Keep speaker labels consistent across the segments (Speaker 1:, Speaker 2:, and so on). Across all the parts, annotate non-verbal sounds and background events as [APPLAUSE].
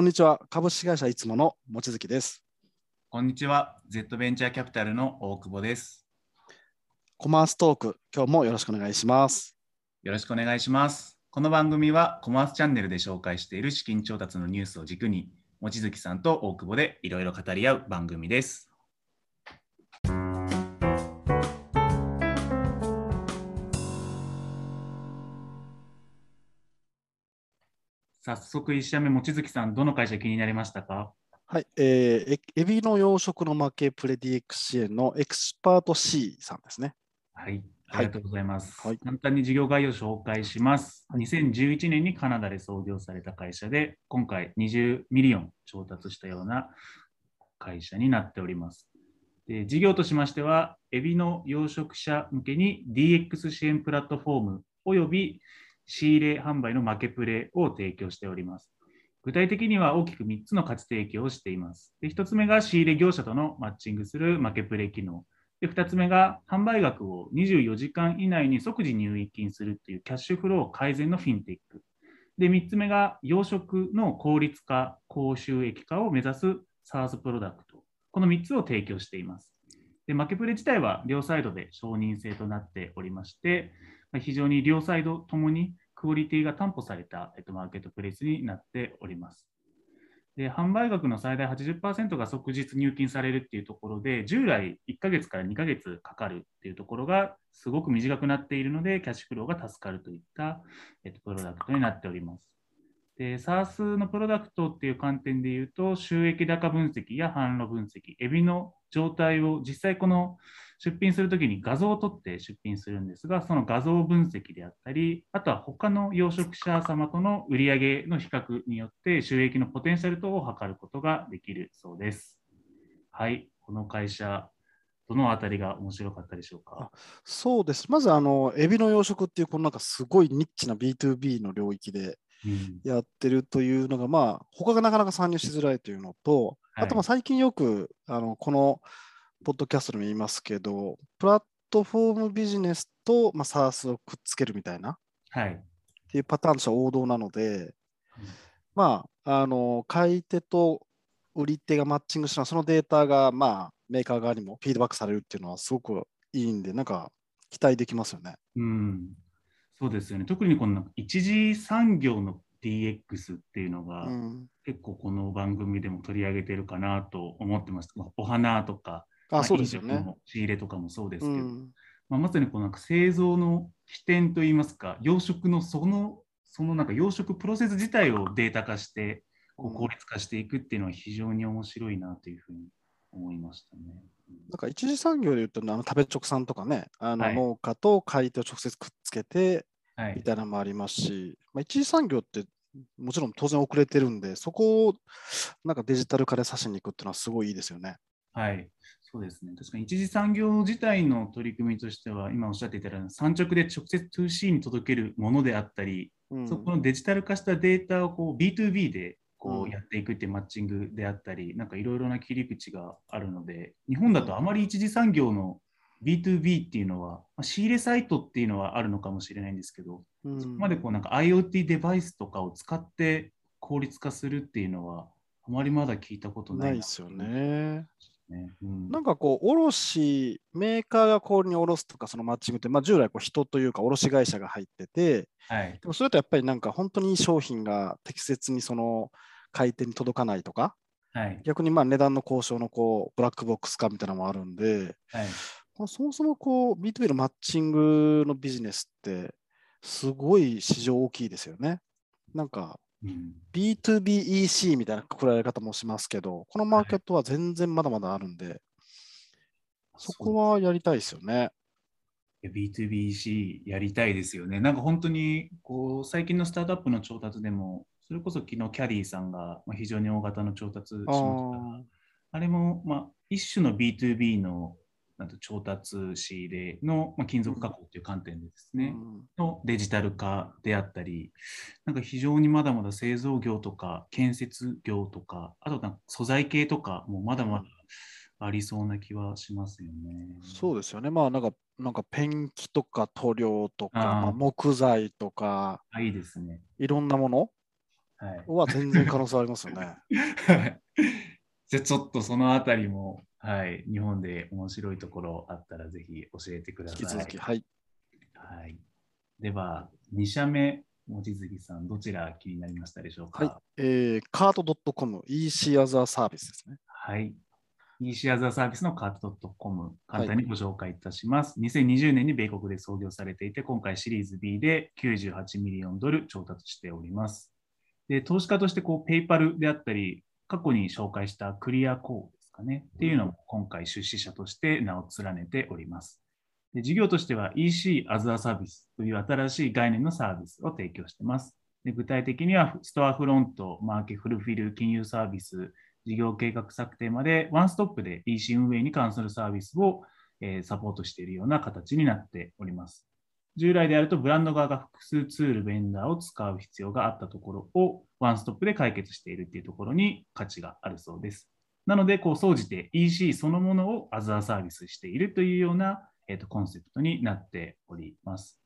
Speaker 1: こんにちは。株式会社いつもの望月です。
Speaker 2: こんにちは。Z ベンチャーキャピタルの大久保です。
Speaker 1: コマーストーク、今日もよろしくお願いします。
Speaker 2: よろしくお願いします。この番組はコマースチャンネルで紹介している資金調達のニュースを軸に、望月さんと大久保でいろいろ語り合う番組です。早速1社目、望月さん、どの会社気になりましたか？
Speaker 1: はい、えー、えエビの養殖の負けプレディ X 支援のエクスパート C さんですね。
Speaker 2: はい、ありがとうございます。
Speaker 1: はい
Speaker 2: 簡単に事業概要を紹介します。
Speaker 1: はい
Speaker 2: 2011年にカナダで創業された会社で、今回20 million 調達したような会社になっております。で事業としましては、エビの養殖者向けに DX 支援プラットフォームおよび仕入れ販売の負けプレを提供しております。具体的には大きく3つの価値提供をしています。で1つ目が仕入れ業者とのマッチングする負けプレ機能。で2つ目が販売額を24時間以内に即時入金するっていうキャッシュフロー改善のフィンテック。で3つ目が養殖の効率化、高収益化を目指す SaaS プロダクト。この3つを提供しています。でマーケプレ自体は両サイドで承認制となっておりまして、非常に両サイドともにクオリティが担保された、えっと、マーケットプレイスになっております。で販売額の最大80%が即日入金されるっていうところで、従来1ヶ月から2ヶ月かかるっていうところがすごく短くなっているので、キャッシュフローが助かるといった、えっと、プロダクトになっております。で、SaaS のプロダクトっていう観点で言うと、収益高分析や販路分析、エビの状態を実際この出品するときに画像を撮って出品するんですが、その画像分析であったり、あとは他の養殖者様との売上の比較によって収益のポテンシャル等を測ることができるそうです。はい、この会社、どのあたりが面白かったでしょうか？
Speaker 1: そうです。まず、あの、エビの養殖っていう、このなんかすごいニッチな B2B の領域で
Speaker 2: うん
Speaker 1: やってるというのが、まあ、他がなかなか参入しづらいというのと、
Speaker 2: はい
Speaker 1: あと、まあ、最近よく、あの、この、ポッドキャストでも言いますけど、プラットフォームビジネスと、まあ、SaaS をくっつけるみたいな、
Speaker 2: はい。
Speaker 1: っていうパターンとしては王道なので、まあ、あの、買い手と売り手がマッチングしたら、そのデータが、まあ、メーカー側にもフィードバックされるっていうのはすごくいいんで、なんか期待できますよね。
Speaker 2: うん、そうですよね。特にこの一次産業の DX っていうのが、
Speaker 1: うん、
Speaker 2: 結構この番組でも取り上げてるかなと思ってます。まあお花とか、ま
Speaker 1: あ、
Speaker 2: あ
Speaker 1: そうですよね。
Speaker 2: 仕入れとかもそうですけど、
Speaker 1: うん、
Speaker 2: まあ、まさにこのなんか製造の起点といいますか、養殖のその、そのなんか養殖プロセス自体をデータ化して、こう効率化していくっていうのは非常に面白いなというふうに思いましたね。
Speaker 1: なんか一次産業で言うと、あの食べ直さんとかね、あの
Speaker 2: はい
Speaker 1: 農家と買い手を直接くっつけて
Speaker 2: はい。
Speaker 1: みたいなのもありますし、まあ、一次産業ってもちろん当然遅れてるんで、そこをなんかデジタル化で指しに行くっていうのはすごいいいですよね。
Speaker 2: はい、そうですね。確かに一次産業自体の取り組みとしては、今おっしゃっていたような産直で直接 2C に届けるものであったり、
Speaker 1: うん
Speaker 2: そこのデジタル化したデータをこう B2B でこ
Speaker 1: うん
Speaker 2: うやっていくっていうマッチングであったり、なんかいろいろな切り口があるので、日本だとあまり一次産業の B2B っていうのは、まあ仕入れサイトっていうのはあるのかもしれないんですけど、
Speaker 1: うん
Speaker 2: そこまでこうなんか IoT デバイスとかを使って効率化するっていうのは、あまりまだ聞いたことな
Speaker 1: ないですよね。
Speaker 2: ね。うん
Speaker 1: なんかこう、卸、メーカーが氷に卸すとか、そのマッチングって、まあ、従来こう人というか卸会社が入ってて、
Speaker 2: はい。
Speaker 1: でもそれとやっぱりなんか本当に商品が適切にその買い手に届かないとか、
Speaker 2: はい。
Speaker 1: 逆にまあ値段の交渉のこうブラックボックス化みたいなのもあるんで、
Speaker 2: はい。
Speaker 1: まあそもそもこう B2B のマッチングのビジネスってすごい市場大きいですよね。なんか
Speaker 2: うん
Speaker 1: B2BEC みたいなくくられ方もしますけど、このマーケットは全然まだまだあるんで、そこはやりたいですよね。
Speaker 2: いや B2BC やりたいですよね。なんか本当にこう最近のスタートアップの調達でも、それこそ昨日キャディさんがまあ非常に大型の調達しま
Speaker 1: あ
Speaker 2: した
Speaker 1: ー
Speaker 2: あれもまあ一種の B2B の調達仕入れのまあ金属加工という観点でですね、
Speaker 1: うん
Speaker 2: のデジタル化であったり、なんか非常にまだまだ製造業とか建設業とか、あとなんか素材系とかもまだまだありそうな気はしますよね。
Speaker 1: そうですよね。まあなんか、なんかペンキとか塗料とか、木材とか、
Speaker 2: あいいですね。
Speaker 1: いろんなもの
Speaker 2: はい。
Speaker 1: は全然可能性ありますよね。[LAUGHS]
Speaker 2: じゃあちょっとそのあたりも、はい、日本で面白いところあったらぜひ教えてください。
Speaker 1: 引き続き、はい。
Speaker 2: はい。では、2社目、望月さん、どちら気になりましたでしょうか？
Speaker 1: はい。えー、カート .com、EC アザーサービスですね。
Speaker 2: はい。EC アザーサービスのカート .com、簡単にご紹介いたします。2020年に米国で創業されていて、今回シリーズ B で98ミリオンドル調達しております。で、投資家としてこう、 PayPal であったり、過去に紹介した Clearco かね、っていうのも今回出資者として名を連ねております。で事業としては EC アザーサービスという新しい概念のサービスを提供しています。で具体的にはストアフロント、マーケフルフィル、金融サービス、事業計画策定までワンストップで EC 運営に関するサービスを、えサポートしているような形になっております。従来であるとブランド側が複数ツール、ベンダーを使う必要があったところをワンストップで解決しているというところに価値があるそうです。なので、こう、総じて EC そのものを as a service しているというような、えーとコンセプトになっております。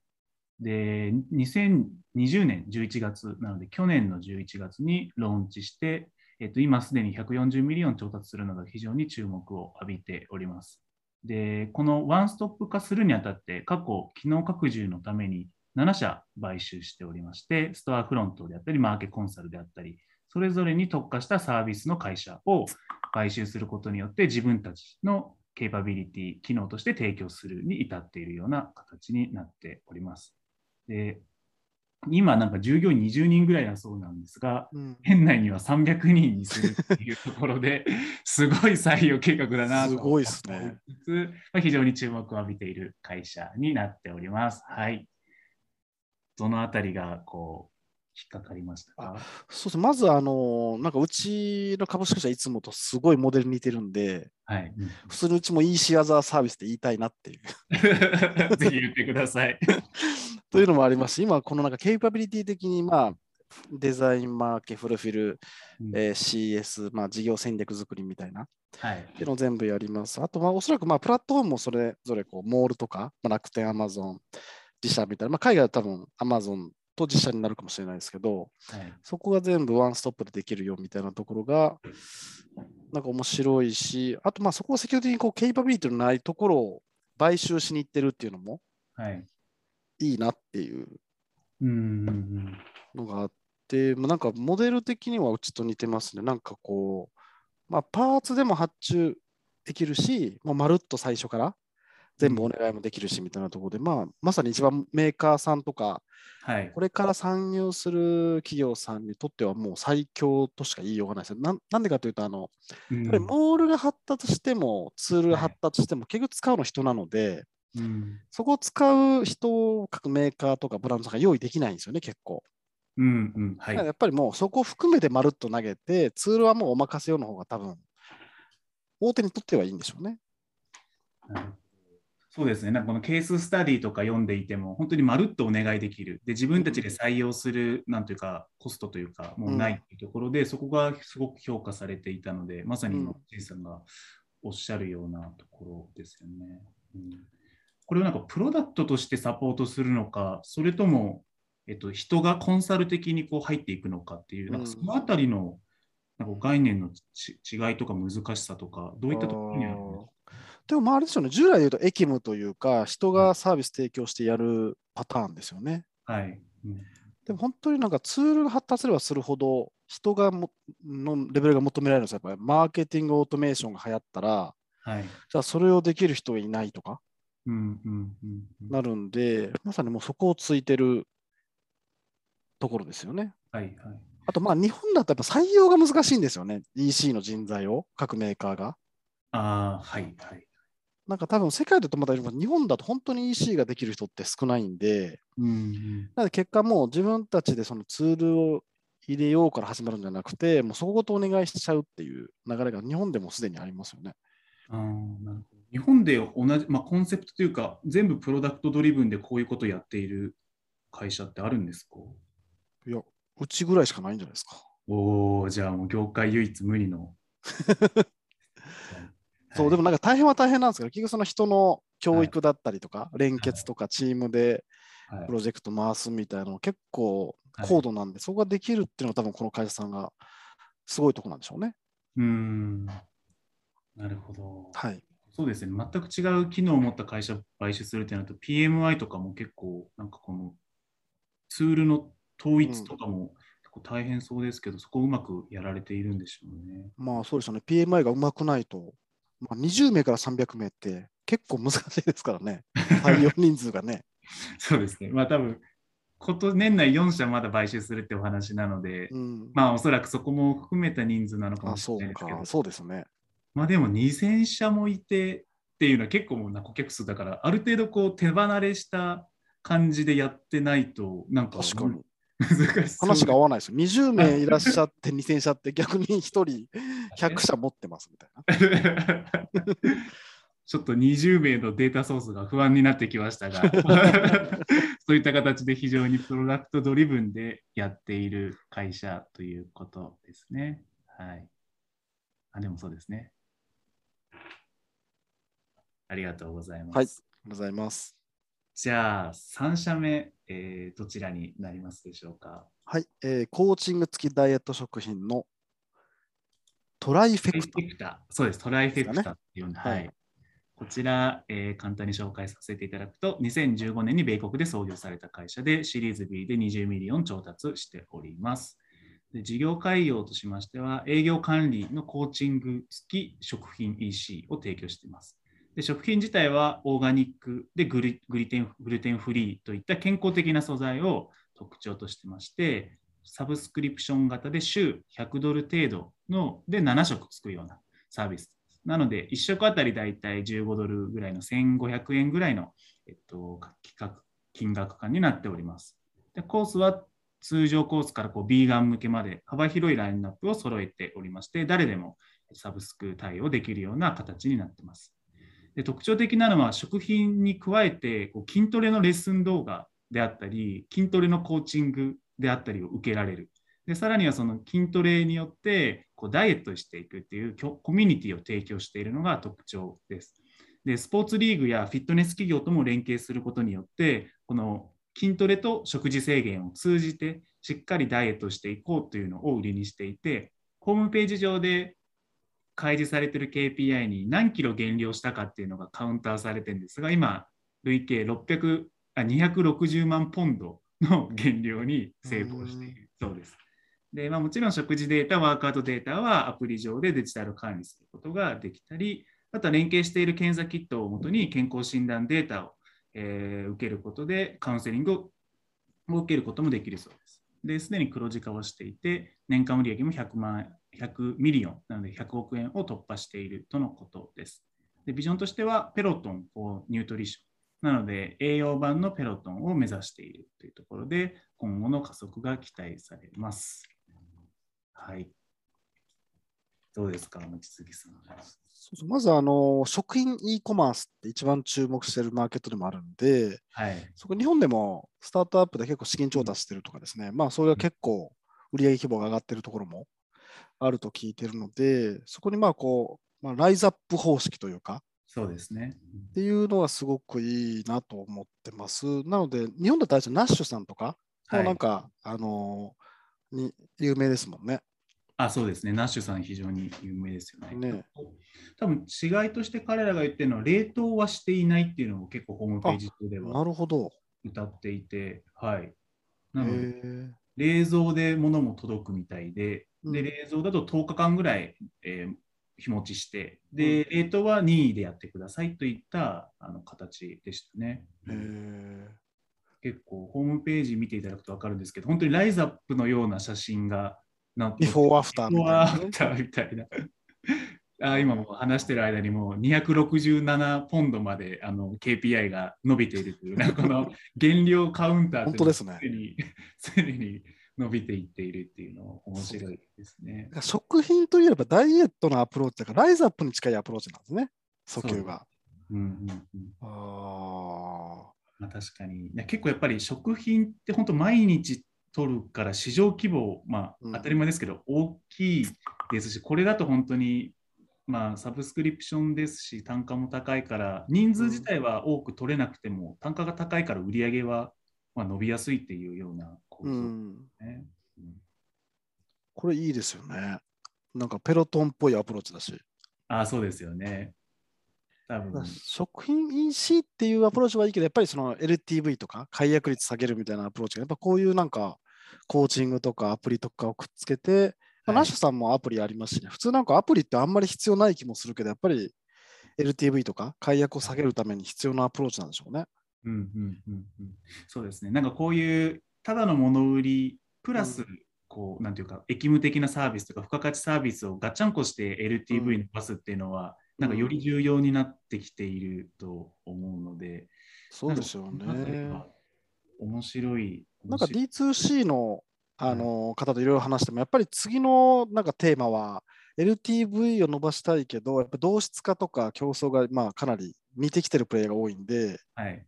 Speaker 2: で、2020年11月なので、去年の11月にローンチして、えっと、今すでに140 million 調達するなど非常に注目を浴びております。で、このワンストップ化するにあたって、過去、機能拡充のために7社買収しておりまして、ストアフロントであったり、マーケコンサルであったり、それぞれに特化したサービスの会社を買収することによって、自分たちのケーパビリティ、機能として提供するに至っているような形になっております。で、今なんか従業員20人ぐらいだそうなんですが、
Speaker 1: うん、
Speaker 2: 県内には300人にするっていうところで、すごい採用計画だなと思いつつ、まあ非常に注目を浴びている会社になっております。はい。どのあたりがこう引っかかりましたか？
Speaker 1: そうですね。まず、あの、なんかうちの株式会社いつもとすごいモデル似てるんで、
Speaker 2: はい。
Speaker 1: 普通にうちも EC アザーサービスって言いたいなっていう。
Speaker 2: ぜひ言ってください。[LAUGHS]
Speaker 1: というのもありますし、今、このなんかケイパビリティ的に、まあ、デザイン、マーケ、フルフィル、
Speaker 2: うん
Speaker 1: えー CS、まあ、事業戦略作りみたいな、っ
Speaker 2: はい。
Speaker 1: ていうのを全部やります。あと、まあ、おそらく、まあ、プラットフォームもそれぞれ、こう、モールとか、まあ、楽天、アマゾン、自社みたいな、まあ、海外は多分、アマゾンと自社になるかもしれないですけど、
Speaker 2: はい。
Speaker 1: そこが全部ワンストップでできるよみたいなところが、なんか面白いし、あと、まあ、そこを積極的にこう、ケイパビリティのないところを買収しに行ってるっていうのも
Speaker 2: はい。
Speaker 1: いいなっていう。のがあって、まあ、なんかモデル的にはうちと似てますね。なんかこう、まあ、パーツでも発注できるし、まあ、まるっと最初から全部お願いもできるしみたいなところで、まあ、まさに一番メーカーさんとか、
Speaker 2: はい
Speaker 1: こ。れから参入する企業さんにとってはもう最強としか言いようがないですよ。なんなんでかというと、あの、
Speaker 2: うん
Speaker 1: やっぱりモールが発達しても、ツールが発達しても、結局使うの人なので、
Speaker 2: うん
Speaker 1: そこを使う人を各メーカーとかブランドさんが用意できないんですよね、結構。
Speaker 2: うんうん。はい。
Speaker 1: やっぱりもうそこを含めてまるっと投げて、ツールはもうお任せようの方が多分、大手にとってはいいんでしょうね。
Speaker 2: なるほどそうですね、なんかこのケーススタディとか読んでいても、本当にまるっとお願いできる。で、自分たちで採用する、なんというか、コストというか、もうないっていうところで、そこがすごく評価されていたので、まさに今
Speaker 1: うん、
Speaker 2: ジェイさんがおっしゃるようなところですよね。うん。これをなんかプロダクトとしてサポートするのか、それとも、えっと、人がコンサル的にこう入っていくのかっていう、なんかそのあたりのなんか概念のち違いとか難しさとか、どういったところにあるんですか？
Speaker 1: でもまああれですよね、従来で言うとエキムというか、人がサービス提供してやるパターンですよね。
Speaker 2: はい。うん
Speaker 1: でも本当になんかツールが発達すればするほど、人がものレベルが求められるんですよ。やっぱりマーケティングオートメーションが流行ったら、
Speaker 2: はい。
Speaker 1: じゃあそれをできる人がいないとか
Speaker 2: うんうんうんうん
Speaker 1: なるんで、まさにもうそこをついてるところですよね。
Speaker 2: はいはい。
Speaker 1: あとまあ日本だとやっぱ採用が難しいんですよね。EC の人材を、各メーカーが。
Speaker 2: ああ、はいはい。
Speaker 1: なんか多分世界だとまだ日本だと本当に EC ができる人って少ないんで、
Speaker 2: うんうん
Speaker 1: なので結果もう自分たちでそのツールを入れようから始まるんじゃなくて、もうそこごとお願いしちゃうっていう流れが日本でもすでにありますよね。
Speaker 2: あーなるほど日本で同じ、まあ、コンセプトというか、全部プロダクトドリブンでこういうことをやっている会社ってあるんですか？
Speaker 1: いや、うちぐらいしかないんじゃないですか。
Speaker 2: おお、じゃあもう業界唯一無二の。[LAUGHS]
Speaker 1: そう、でも
Speaker 2: も、
Speaker 1: なんか大変は大変なんですけど、結局その人の教育だったりとか、連結とかチームで
Speaker 2: はい
Speaker 1: プロジェクト回すみたいなの結構高度なんで、そこができるっていうのは多分この会社さんがすごいとこなんでしょうね。
Speaker 2: うん。なるほど。
Speaker 1: はい。
Speaker 2: そうですね。全く違う機能を持った会社を買収するってなると、PMI とかも結構、なんかこのツールの統一とかも結構大変そうですけど、そこをうまくやられているんでしょうね。
Speaker 1: まあそうですよね。PMI がうまくないと、まあ、20名から300名って結構難しいですからね。採用人数がね。[LAUGHS]
Speaker 2: そうですね。まあ多分、こと年内4社まだ買収するってお話なので、
Speaker 1: うん。
Speaker 2: まあおそらくそこも含めた人数なのか
Speaker 1: あ、
Speaker 2: もしれないですけど
Speaker 1: か。、そうですね。
Speaker 2: まあでも2000社もいてっていうのは結構な顧客数だから、ある程度こう手離れした感じでやってないと、なんか
Speaker 1: 確かに。話が合わないですよ。20名いらっしゃって2000社って逆に1人100社持ってますみたいな。[LAUGHS]
Speaker 2: ちょっと20名のデータソースが不安になってきましたが、[LAUGHS] そういった形で非常にプロダクトドリブンでやっている会社ということですね。はい。あ、でもそうですね。ありがとうございます。
Speaker 1: はいありがとうございます。
Speaker 2: じゃあ、3社目、えーどちらになりますでしょうか？
Speaker 1: はい、えーコーチング付きダイエット食品のTrifectaクタ。
Speaker 2: そうです、 Trifecta っていうの、
Speaker 1: はい
Speaker 2: はい。こちら、えー簡単に紹介させていただくと、2015年に米国で創業された会社で、シリーズ B で20 million 調達しております。で事業概要としましては、栄養管理のコーチング付き食品 EC を提供しています。で食品自体はオーガニックでグリグリテングルテンフリーといった健康的な素材を特徴としてまして、サブスクリプション型で週100ドル程度ので7食作るようなサービス。なので、1食あたりだいたい15ドルぐらいの1500円ぐらいの、えっと、企画金額感になっております。でコースは通常コースからこうビーガン向けまで幅広いラインナップを揃えておりまして、誰でもサブスク対応できるような形になっています。で特徴的なのは食品に加えてこう筋トレのレッスン動画であったり筋トレのコーチングであったりを受けられる。でさらにはその筋トレによってこうダイエットしていくっていうコミュニティを提供しているのが特徴です。でスポーツリーグやフィットネス企業とも連携することによってこの筋トレと食事制限を通じてしっかりダイエットしていこうというのを売りにしていてホームページ上で開示されている KPI に何キロ減量したかっていうのがカウンターされてるんですが、今、累計600あ260万ポンドの減量に成功しているそうです。でまあ、もちろん食事データ、ワークアウトデータはアプリ上でデジタル管理することができたり、あとは連携している検査キットをもとに健康診断データを、えー受けることでカウンセリングを受けることもできるそうです。で、すでに黒字化をしていて、年間売上も100万100 million なので100億円を突破しているとのことです。でビジョンとしてはペロトンをニュートリション。なので栄養版のペロトンを目指しているというところで今後の加速が期待されます。はい。どうですか、望月さん。
Speaker 1: そうそうまずあの食品 e コマースって一番注目しているマーケットでもあるんで、
Speaker 2: はい。
Speaker 1: そこ日本でもスタートアップで結構資金調達してるとかですね、まあそれは結構売上規模が上がってるところもあると聞いてるので、そこにまあこう、まあ、ライズアップ方式というか、
Speaker 2: そうですね。
Speaker 1: っていうのはすごくいいなと思ってます。なので、日本だったらナッシュさんとか、もうなんか、あのーに有名ですもんね。
Speaker 2: あ、そうですね。ナッシュさん非常に有名ですよね。
Speaker 1: ね
Speaker 2: 多分違いとして彼らが言ってるのは冷凍はしていないっていうのを結構ホームページ上では
Speaker 1: なるほど。
Speaker 2: 歌っていて、はい。
Speaker 1: へ
Speaker 2: なので、
Speaker 1: ー
Speaker 2: 冷蔵で物も届くみたいで、
Speaker 1: うん
Speaker 2: で冷蔵だと10日間ぐらい、えー日持ちして、で、冷凍は任意でやってくださいといったあの形でしたね。結構、ホームページ見ていただくと分かるんですけど、本当にライズアップのような写真がなん
Speaker 1: ビフォーアフターみたいなね
Speaker 2: ビフォーアフターみたいな。あ今もう話してる間にもう267ポンドまであの KPI が伸びているという、なんかこの [LAUGHS] 減量カウンター
Speaker 1: 本当ですね。
Speaker 2: すで [LAUGHS] に伸びていっているっていうの面白いですね。
Speaker 1: 食品といえばダイエットのアプローチだから、ライズアップに近いアプローチなんですね、訴求が。
Speaker 2: うんうんうん。
Speaker 1: あ
Speaker 2: まあ、確かに、ね、結構やっぱり食品って本当毎日取るから市場規模、ま
Speaker 1: うん。
Speaker 2: あ、当たり前ですけど大きいですし、これだと本当に、まあ、サブスクリプションですし単価も高いから人数自体は多く取れなくても、単価が高いから売り上げはまあ伸びやすいっていうような構造
Speaker 1: うん。
Speaker 2: ね。うん
Speaker 1: これいいですよね。なんか Peloton っぽいアプローチだし。
Speaker 2: ああ、そうですよね。多分
Speaker 1: 食品 EC っていうアプローチはいいけど、やっぱりその LTV とか解約率下げるみたいなアプローチが、やっぱこういうなんかコーチングとかアプリとかをくっつけて、 nosh さんもアプリありますしね、普通なんかアプリってあんまり必要ない気もするけど、やっぱり LTV とか解約を下げるために必要なアプローチなんでしょうね。
Speaker 2: うんうんうんうん、そうですね。なんかこういうただの物売りプラス、
Speaker 1: う
Speaker 2: こうなんていうか、役務的なサービスとか付加価値サービスをガッチャンコして LTV に伸ばすっていうのは、なんかより重要になってきていると思うので、
Speaker 1: そうですよ
Speaker 2: なんかこの辺り
Speaker 1: ね。
Speaker 2: は面白い。
Speaker 1: なんか
Speaker 2: 面白い
Speaker 1: D2C のあの方といろいろ話しても、やっぱり次のなんかテーマは、LTV を伸ばしたいけど、やっぱ同質化とか競争がまあかなり似てきてるプレイが多いんで、
Speaker 2: はい。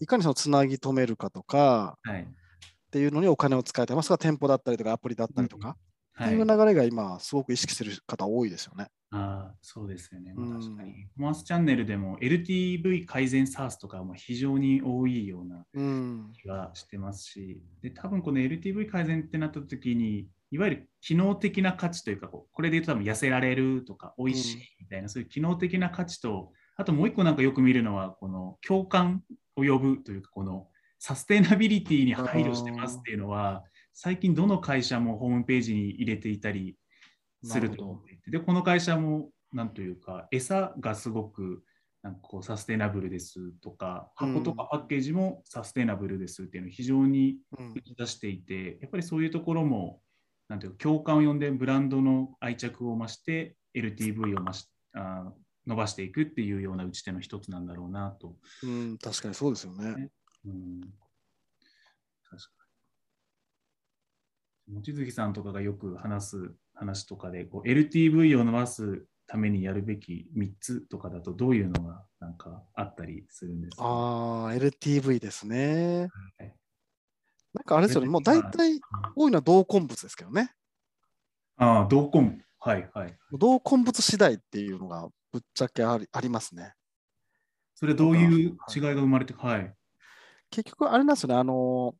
Speaker 1: いかにそのつなぎ止めるかとか
Speaker 2: はい。
Speaker 1: っていうのにお金を使いたい、まあ、それは店舗だったりとかアプリだったりとか、
Speaker 2: はい
Speaker 1: っていう流れが今、すごく意識してる方多いですよね。
Speaker 2: ああ、そうですよね。まあ
Speaker 1: うん
Speaker 2: 確かに。コマースチャンネルでも LTV 改善サースとかも非常に多いような
Speaker 1: うん。
Speaker 2: 気がしてますし、で多分この LTV 改善ってなった時に、いわゆる機能的な価値というか、こうこれで言うと多分痩せられるとか、美味しいみたいな、そういう機能的な価値と、あともう一個なんかよく見るのは、この共感を呼ぶというか、このサステナビリティに配慮してますっていうのは、最近どの会社もホームページに入れていたりすると思っていて、で、この会社もなんというか、餌がすごくなんかこうサステナブルですとか、箱とかパッケージもサステナブルですっていうのを非常に
Speaker 1: うん
Speaker 2: 打ち出していて、やっぱりそういうところも、なんていうか、共感を呼んで、ブランドの愛着を増して、LTV を増しあー伸ばしていくっていうような打ち手の一つなんだろうなと。
Speaker 1: うん、確かにそうですよね。
Speaker 2: うん、確かに。望月さんとかがよく話す話とかで、こう LTV を伸ばすためにやるべき3つとかだと、どういうのがなんかあったりするんですか、
Speaker 1: ああ、LTV ですね
Speaker 2: はい。
Speaker 1: なんかあれですよね、もう大体多いのは同梱物ですけどね。
Speaker 2: ああ、同梱。はいはい。
Speaker 1: 同梱物次第っていうのがぶっちゃけありありますね。
Speaker 2: それどういう違いが生まれて、はい。
Speaker 1: 結局あれなんですよね、あの、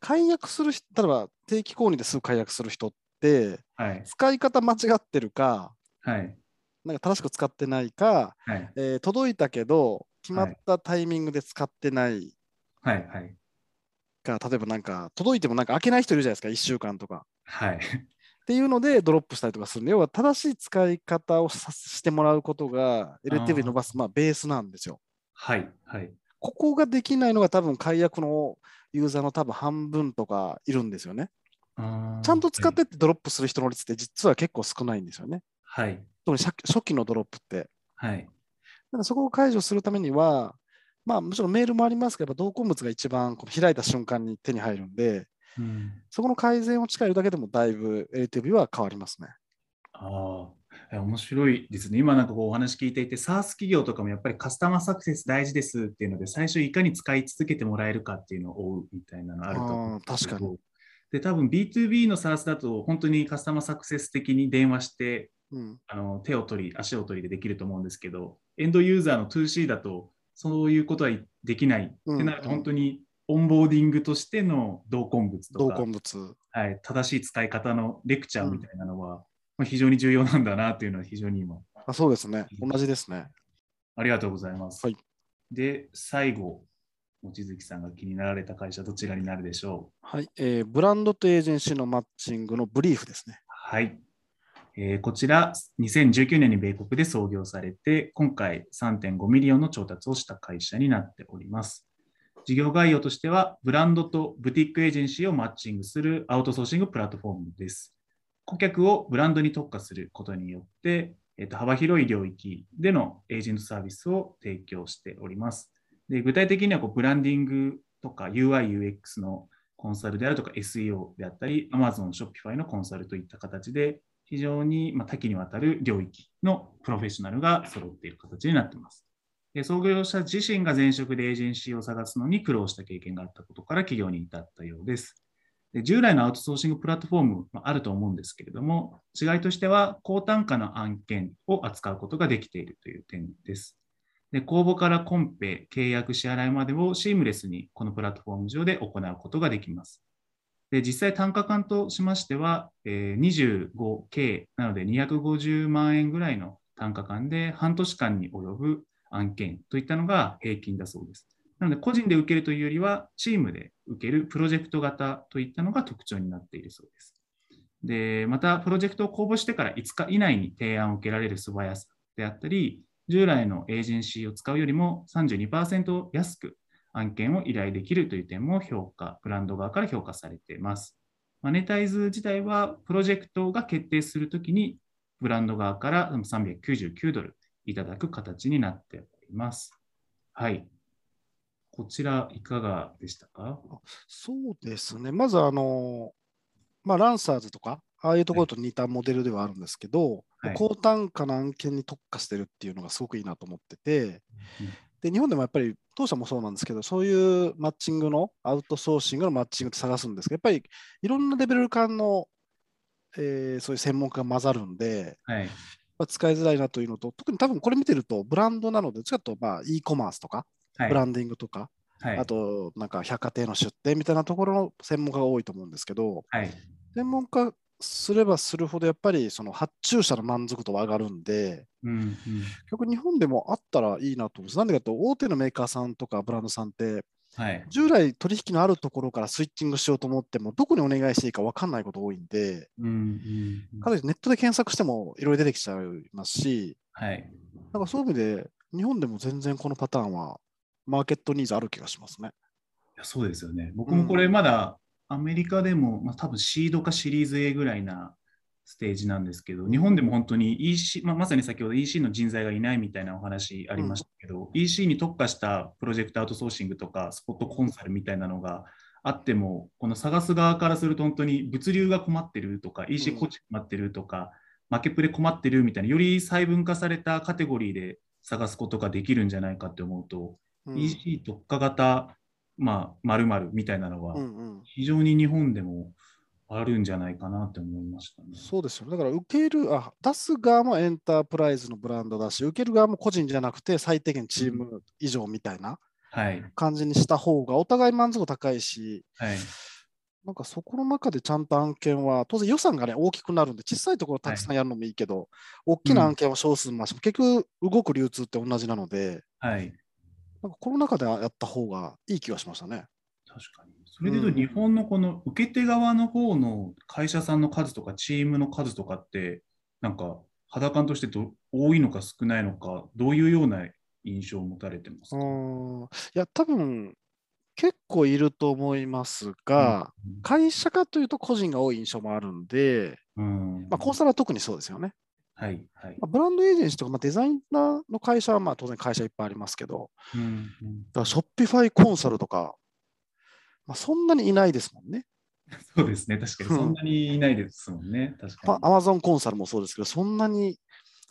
Speaker 1: 解約する人、例えば定期購入ですぐ解約する人って、
Speaker 2: はい。
Speaker 1: 使い方間違ってるか、
Speaker 2: はい。
Speaker 1: なんか正しく使ってないか、
Speaker 2: はい。
Speaker 1: えー届いたけど、決まったタイミングで使ってない
Speaker 2: はい。はい。
Speaker 1: か、例えばなんか、届いてもなんか開けない人いるじゃないですか、1週間とか。
Speaker 2: はい。
Speaker 1: っていうのでドロップしたりとかするので、要は正しい使い方をさしてもらうことが LTV 伸ばすまあベースなんですよ。
Speaker 2: はい。はい。
Speaker 1: ここができないのが多分解約のユーザーの多分半分とかいるんですよね。ちゃんと使ってってドロップする人の率って実は結構少ないんですよね。
Speaker 2: はい。
Speaker 1: 特に初初期のドロップって。
Speaker 2: はい。
Speaker 1: だからそこを解除するためには、まあもちろんメールもありますけど、同梱物が一番この開いた瞬間に手に入るんで、
Speaker 2: うん、
Speaker 1: そこの改善を近いるだけでもだいぶ LTV は変わりますね。
Speaker 2: ああ、面白いですね。今なんかこうお話聞いていて、SaaS 企業とかもやっぱりカスタマーサクセス大事ですっていうので、最初いかに使い続けてもらえるかっていうのを追うみたいなのあると思うんですけど
Speaker 1: 確か
Speaker 2: で、多分 B2B の SaaS だと本当にカスタマーサクセス的に電話して、
Speaker 1: うん、
Speaker 2: あの手を取り、足を取りでできると思うんですけど、エンドユーザーの 2C だと、そういうことはできない
Speaker 1: うん
Speaker 2: ってなると、本当にオンボーディングとしての同梱物と
Speaker 1: 同
Speaker 2: か、
Speaker 1: 梱物。
Speaker 2: はい、正しい使い方のレクチャーみたいなのは、まあ、非常に重要なんだなというのは非常に今、
Speaker 1: あそうですね。同じですね。
Speaker 2: ありがとうございます。
Speaker 1: はい
Speaker 2: で、最後、望月さんが気になられた会社、どちらになるでしょう？
Speaker 1: はい、えーブランドとエージェンシーのマッチングのブリーフですね。
Speaker 2: はい。えーこちら、2019年に米国で創業されて、今回3.5 million の調達をした会社になっております。事業概要としては、ブランドとブティックエージェンシーをマッチングするアウトソーシングプラットフォームです。顧客をブランドに特化することによって、えっと幅広い領域でのエージェントサービスを提供しております。で具体的にはこうブランディングとか UI、UX のコンサルであるとか SEO であったり、Amazon、Shopify のコンサルといった形で、非常にま多岐にわたる領域のプロフェッショナルが揃っている形になっています。で創業者自身が前職でエージェンシーを探すのに苦労した経験があったことから企業に至ったようです。で従来のアウトソーシングプラットフォームもあると思うんですけれども、違いとしては高単価の案件を扱うことができているという点です。で公募からコンペ、契約、支払いまでをシームレスにこのプラットフォーム上で行うことができます。で実際単価感としましては、え、25K なので250万円ぐらいの単価感で半年間に及ぶ案件といったのが平均だそうです。なので個人で受けるというよりはチームで受けるプロジェクト型といったのが特徴になっているそうです。で、またプロジェクトを公募してから5日以内に提案を受けられる素早さであったり、従来のエージェンシーを使うよりも32%安く案件を依頼できるという点も評価、ブランド側から評価されています。マネタイズ自体はプロジェクトが決定するときにブランド側から399ドルいただく形になっております。はい。こちらいかがでしたか？
Speaker 1: そうですね。まずあの、まあ、ランサーズとか、ああいうところと似たモデルではあるんですけど、はい、高単価な案件に特化してるっていうのがすごくいいなと思ってて、で日本でもやっぱり当社もそうなんですけど、そういうマッチングのアウトソーシングのマッチングって探すんですけど、やっぱりいろんなレベル感の、えー、そういう専門家が混ざるんで、はい。まあ、使いづらいなというのと、特に多分これ見てると、ブランドなので、ちょっとまあ e コマースとか、はい、ブランディングとか、はい、あとなんか百貨店の出店みたいなところの専門家が多いと思うんですけど、はい、専門家すればするほどやっぱりその発注者の満足度は上がるんで、うんうん、結局日本でもあったらいいなと思うんです。なんでかと大手のメーカーさんとかブランドさんって、はい、従来取引のあるところからスイッチングしようと思ってもどこにお願いしていいか分かんないこと多いんで、うんうんうん、かなりネットで検索してもいろいろ出てきちゃいますし、はい、なんかそういう意味で日本でも全然このパターンはマーケットニーズある気がしますね。
Speaker 2: いやそうですよね。僕もこれまだアメリカでも、まあ、多分シードかシリーズ A ぐらいなステージなんですけど、日本でも本当に EC、まあ、まさに先ほど EC の人材がいないみたいなお話ありましたけど、うん、EC に特化したプロジェクトアウトソーシングとかスポットコンサルみたいなのがあっても、この探す側からすると本当に物流が困ってるとか、EC コーチ困ってるとか、マーケプレ困ってるみたいな、より細分化されたカテゴリーで探すことができるんじゃないかって思うと、うん、EC 特化型まあ、〇〇みたいなのは、非常に日本でもあるんじゃないかなって思いましたね。
Speaker 1: そうですよ。だから受ける、あ出す側もエンタープライズのブランドだし、受ける側も個人じゃなくて最低限チーム以上みたいな感じにした方がお互い満足高いし、はい、なんかそこの中でちゃんと案件は、当然予算がね、大きくなるんで、小さいところたくさんやるのもいいけど、はい、大きな案件は少数増し、うん、結局動く流通って同じなので、はい、なんかこの中でやった方がいい気がしましたね。
Speaker 2: 確かに。それでいうと、日本のこの受け手側の方の会社さんの数とか、チームの数とかって、なんか肌感としてど多いのか少ないのか、どういうような印象を持たれてますか？い
Speaker 1: や、多分結構いると思いますが、うん、会社かというと個人が多い印象もあるんで、うん、まあ、コンサルは特にそうですよね。はいはいまあ、ブランドエージェンシーとか、まあ、デザイナーの会社はまあ当然会社いっぱいありますけど、うんうん、だからショッピファイコンサルとか、まあ、そんなにいないですもんね。[LAUGHS]
Speaker 2: そうですね、確かにそんなにいないですもんね。[LAUGHS] 確かに。
Speaker 1: アマゾンコンサルもそうですけど、そんなに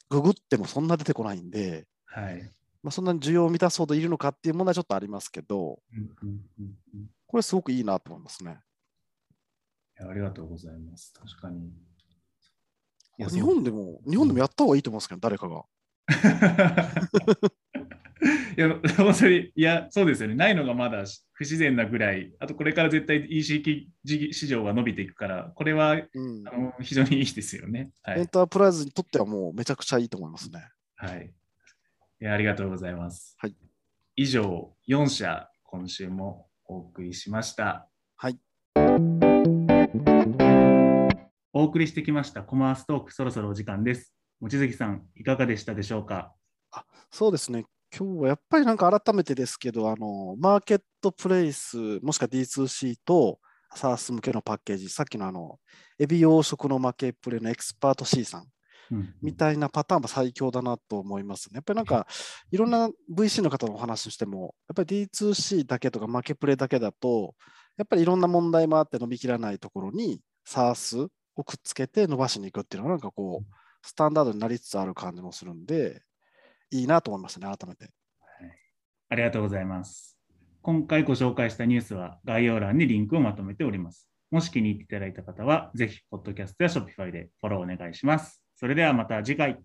Speaker 1: ググってもそんな出てこないんで、はいまあ、そんなに需要を満たすほどいるのかっていう問題はちょっとありますけど、うんうんうんうん、これすごくいいなと思いますね。
Speaker 2: ありがとうございます。確かに。
Speaker 1: 日本でも、日本でもやった方がいいと思うんですけど、誰かが。[LAUGHS]
Speaker 2: いや、本当に、いや、そうですよね。ないのがまだ不自然なぐらい、あとこれから絶対 EC 市場が伸びていくから、これは、うん、あの非常にいいですよね、
Speaker 1: はい。エンタープライズにとってはもうめちゃくちゃいいと思いますね。
Speaker 2: はい。いやありがとうございます。はい、以上、4社、今週もお送りしました。はい。お送りしてきましたコマーストーク、そろそろお時間です。望月さん、いかがでしたでしょうか？
Speaker 1: あそうですね、今日はやっぱりなんか改めてですけど、あのマーケットプレイス、もしくは D2C と SARS 向けのパッケージ、さっきのあのエビ養殖の負けプレイのエキスパート C さんみたいなパターンも最強だなと思いますね。やっぱりなんかいろんな VC の方のお話しても、やっぱり D2C だけとか負けプレイだけだと、やっぱりいろんな問題もあって伸びきらないところに SARS をくっつけて伸ばしに行くっていうのはなんかこう、スタンダードになりつつある感じもするんで、いいなと思いますね、改めて、
Speaker 2: はい。ありがとうございます。今回ご紹介したニュースは概要欄にリンクをまとめております。もし気に入っていただいた方は、ぜひ、ポッドキャストや Shopify でフォローお願いします。それではまた次回。